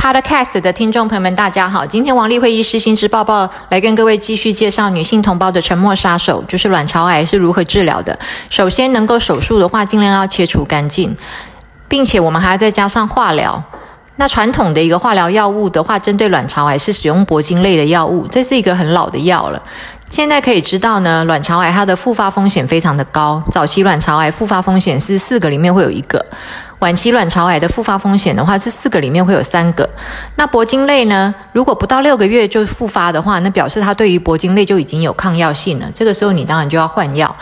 Podcast 的听众朋友们，大家好！今天王丽会医师新知报报来跟各位继续介绍女性同胞的沉默杀手，就是卵巢癌是如何治疗的。首先，能够手术的话，尽量要切除干净，并且我们还要再加上化疗。那传统的一个化疗药物的话，针对卵巢癌是使用铂金类的药物，这是一个很老的药了。现在可以知道呢，卵巢癌它的复发风险非常的高，早期卵巢癌复发风险是四个里面会有一个。晚期卵巢癌的复发风险的话，是四个里面会有三个。那铂金类呢？如果不到六个月就复发的话，那表示它对于铂金类就已经有抗药性了。这个时候你当然就要换药。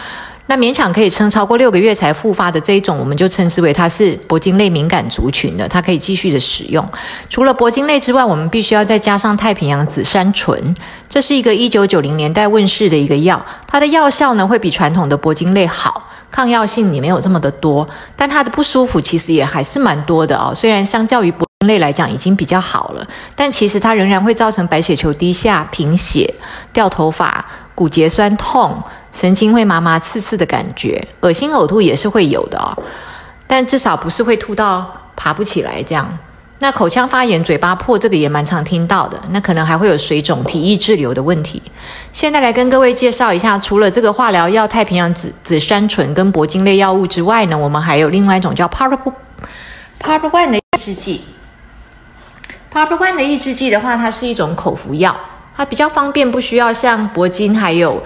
那勉强可以撑超过六个月才复发的这一种，我们就称之为它是铂金类敏感族群的，它可以继续的使用。除了铂金类之外，我们必须要再加上太平洋紫杉醇，这是一个一九九零年代问世的一个药，它的药效呢会比传统的铂金类好。抗药性也没有这么的多，但它的不舒服其实也还是蛮多的哦。虽然相较于铂类来讲已经比较好了，但其实它仍然会造成白血球低下、贫血、掉头发、骨节酸痛、神经会麻麻刺刺的感觉，恶心呕吐也是会有的哦。但至少不是会吐到爬不起来这样。那口腔发炎、嘴巴破，这个也蛮常听到的。那可能还会有水肿、体液滞留的问题。现在来跟各位介绍一下，除了这个化疗药太平洋紫紫杉醇跟铂金类药物之外呢，我们还有另外一种叫 PARP PARP One 的抑制剂。PARP One 的抑制剂的话，它是一种口服药，它比较方便，不需要像铂金还有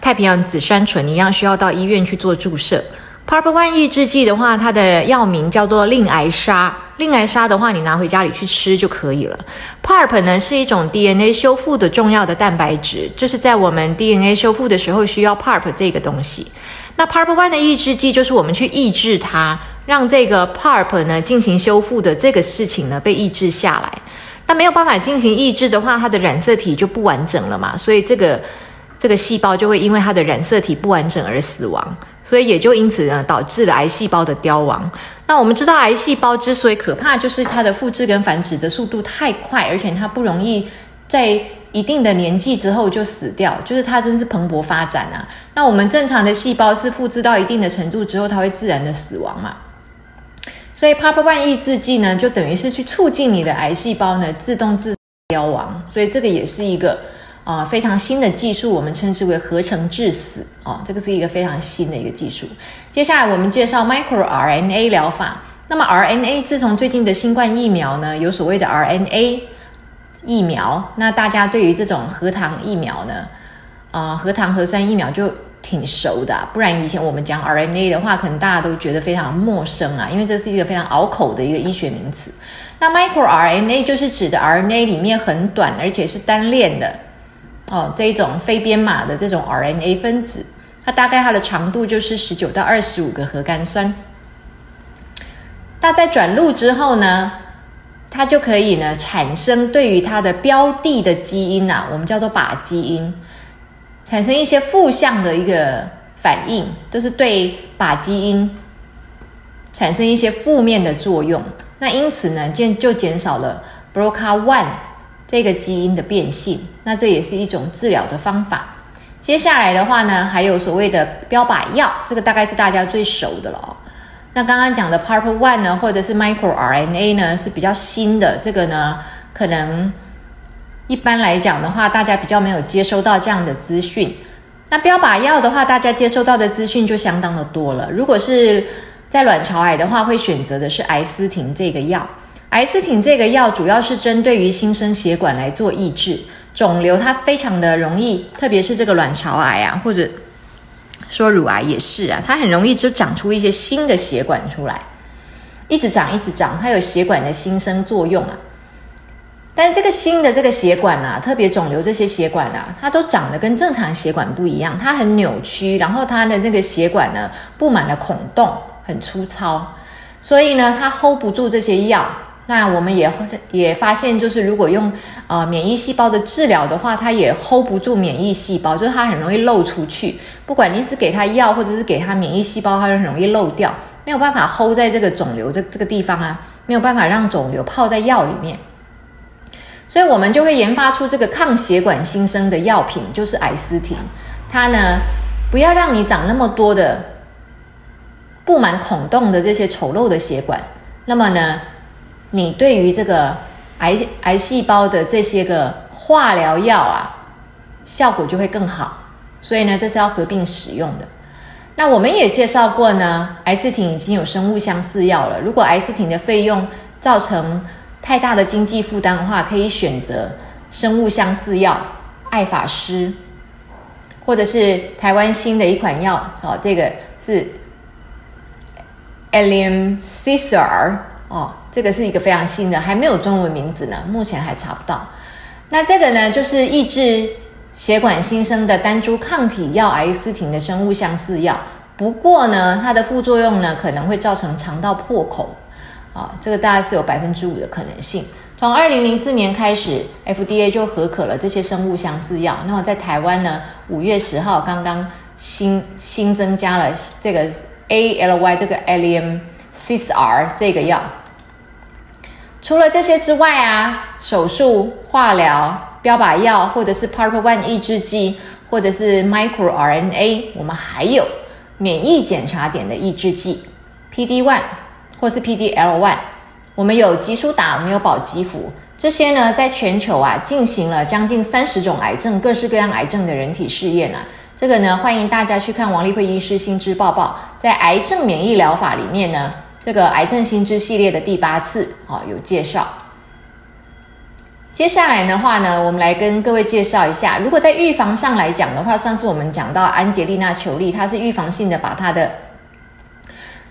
太平洋紫杉醇一样需要到医院去做注射。PARP One 抑制剂的话，它的药名叫做令癌沙。令癌沙的话，你拿回家里去吃就可以了。PARP 呢是一种 DNA 修复的重要的蛋白质，就是在我们 DNA 修复的时候需要 PARP 这个东西。那 PARP One 的抑制剂就是我们去抑制它，让这个 PARP 呢进行修复的这个事情呢被抑制下来。那没有办法进行抑制的话，它的染色体就不完整了嘛，所以这个这个细胞就会因为它的染色体不完整而死亡。所以也就因此呢，导致了癌细胞的凋亡。那我们知道，癌细胞之所以可怕，就是它的复制跟繁殖的速度太快，而且它不容易在一定的年纪之后就死掉，就是它真是蓬勃发展啊。那我们正常的细胞是复制到一定的程度之后，它会自然的死亡嘛。所以 PARP1 抑制剂呢，就等于是去促进你的癌细胞呢自动自凋亡。所以这个也是一个。啊，非常新的技术，我们称之为合成致死。哦，这个是一个非常新的一个技术。接下来我们介绍 microRNA 疗法。那么 RNA 自从最近的新冠疫苗呢，有所谓的 RNA 疫苗，那大家对于这种核糖疫苗呢，啊，核糖核酸疫苗就挺熟的。不然以前我们讲 RNA 的话，可能大家都觉得非常陌生啊，因为这是一个非常拗口的一个医学名词。那 microRNA 就是指的 RNA 里面很短，而且是单链的。哦，这一种非编码的这种 RNA 分子，它大概它的长度就是十九到二十五个核苷酸。那在转录之后呢，它就可以呢产生对于它的标的的基因呐，我们叫做靶基因，产生一些负向的一个反应，都是对靶基因产生一些负面的作用。那因此呢，就就减少了 BROCA one。这个基因的变性，那这也是一种治疗的方法。接下来的话呢，还有所谓的标靶药，这个大概是大家最熟的了。那刚刚讲的 PARP one 呢，或者是 microRNA 呢，是比较新的。这个呢，可能一般来讲的话，大家比较没有接收到这样的资讯。那标靶药的话，大家接收到的资讯就相当的多了。如果是在卵巢癌的话，会选择的是癌斯廷这个药。癌斯汀这个药主要是针对于新生血管来做抑制肿瘤，它非常的容易，特别是这个卵巢癌啊，或者说乳癌也是啊，它很容易就长出一些新的血管出来，一直长一直长，它有血管的新生作用啊。但是这个新的这个血管啊，特别肿瘤这些血管啊，它都长得跟正常血管不一样，它很扭曲，然后它的那个血管呢布满了孔洞，很粗糙，所以呢它 hold 不住这些药。那我们也会也发现，就是如果用呃免疫细胞的治疗的话，它也 hold 不住免疫细胞，就是它很容易漏出去。不管你是给它药，或者是给它免疫细胞，它都很容易漏掉，没有办法 hold 在这个肿瘤这这个地方啊，没有办法让肿瘤泡在药里面。所以我们就会研发出这个抗血管新生的药品，就是艾斯汀。它呢，不要让你长那么多的布满孔洞的这些丑陋的血管，那么呢？你对于这个癌癌细胞的这些个化疗药啊，效果就会更好。所以呢，这是要合并使用的。那我们也介绍过呢，癌斯廷已经有生物相似药了。如果癌斯廷的费用造成太大的经济负担的话，可以选择生物相似药爱法师，或者是台湾新的一款药，哦，这个是 Alium c i s a r 哦，这个是一个非常新的，还没有中文名字呢，目前还查不到。那这个呢，就是抑制。血管新生的单株抗体药癌斯汀的生物相似药，不过呢，它的副作用呢可能会造成肠道破口，啊，这个大概是有百分之五的可能性。从二零零四年开始，FDA 就合可了这些生物相似药。那么在台湾呢，五月十号刚刚新新增加了这个 ALY 这个 Allium CISR 这个药。除了这些之外啊，手术、化疗。标靶药，或者是 Part One 抑制剂，或者是 Micro RNA，我们还有免疫检查点的抑制剂 PD One 或是 PD-L1，我们有吉舒打，我们有保吉福，这些呢，在全球啊进行了将近三十种癌症，各式各样癌症的人体试验啊。这个呢，欢迎大家去看王立慧医师新知报报，在癌症免疫疗法里面呢，这个癌症心知系列的第八次啊有介绍。接下来的话呢，我们来跟各位介绍一下，如果在预防上来讲的话，上次我们讲到安吉丽娜·裘丽，她是预防性的把她的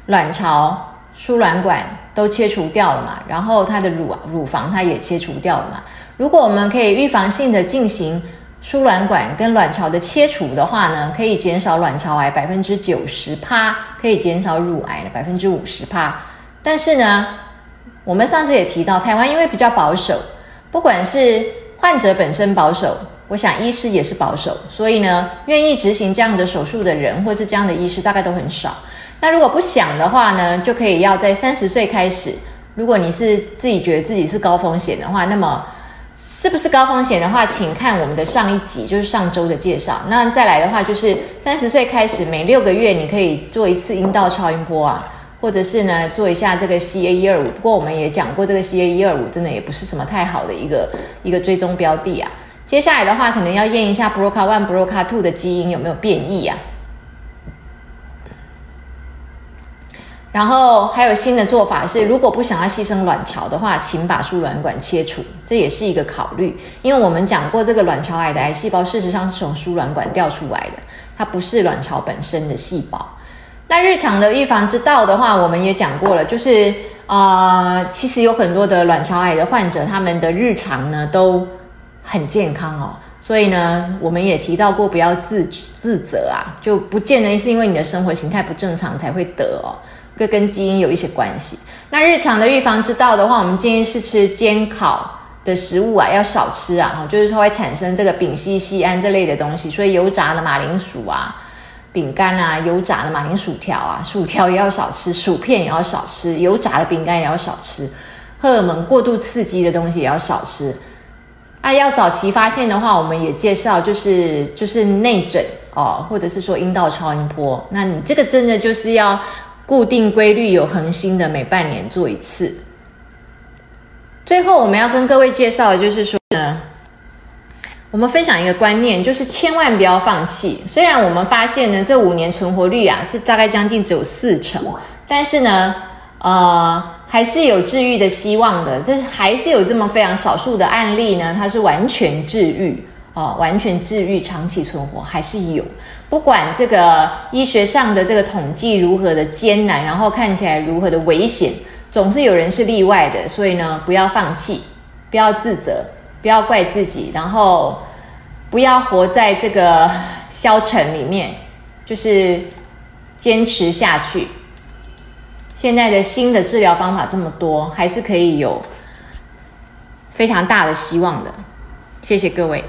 卵巢、输卵管都切除掉了嘛，然后她的乳乳房她也切除掉了嘛。如果我们可以预防性的进行输卵管跟卵巢的切除的话呢，可以减少卵巢癌百分之九十趴，可以减少乳癌的百分之五十趴。但是呢，我们上次也提到，台湾因为比较保守。不管是患者本身保守，我想医师也是保守，所以呢，愿意执行这样的手术的人，或是这样的医师，大概都很少。那如果不想的话呢，就可以要在三十岁开始。如果你是自己觉得自己是高风险的话，那么是不是高风险的话，请看我们的上一集，就是上周的介绍。那再来的话，就是三十岁开始，每六个月你可以做一次阴道超音波啊。或者是呢，做一下这个 CA 一二五。不过我们也讲过，这个 CA 一二五真的也不是什么太好的一个一个追踪标的啊。接下来的话，可能要验一下 BRCA one、BRCA two 的基因有没有变异啊。然后还有新的做法是，如果不想要牺牲卵巢的话，请把输卵管切除，这也是一个考虑。因为我们讲过，这个卵巢癌的癌细胞事实上是从输卵管掉出来的，它不是卵巢本身的细胞。那日常的预防之道的话，我们也讲过了，就是啊，其实有很多的卵巢癌的患者，他们的日常呢都很健康哦，所以呢，我们也提到过，不要自自责啊，就不见得是因为你的生活形态不正常才会得哦，这跟基因有一些关系。那日常的预防之道的话，我们建议是吃煎烤的食物啊，要少吃啊，就是说会产生这个丙烯酰胺这类的东西，所以油炸的马铃薯啊。饼干啊，油炸的马铃薯条啊，薯条也要少吃，薯片也要少吃，油炸的饼干也要少吃，荷尔蒙过度刺激的东西也要少吃。那，要早期发现的话，我们也介绍就是就是内诊哦，或者是说阴道超音波。那你这个真的就是要固定规律、有恒心的，每半年做一次。最后我们要跟各位介绍的就是说呢。我们分享一个观念，就是千万不要放弃。虽然我们发现呢，这五年存活率啊是大概将近只有四成，但是呢，呃，还是有治愈的希望的。这还是有这么非常少数的案例呢，它是完全治愈哦，完全治愈，长期存活还是有。不管这个医学上的这个统计如何的艰难，然后看起来如何的危险，总是有人是例外的。所以呢，不要放弃，不要自责。不要怪自己，然后不要活在这个消沉里面，就是坚持下去。现在的新的治疗方法这么多，还是可以有非常大的希望的。谢谢各位。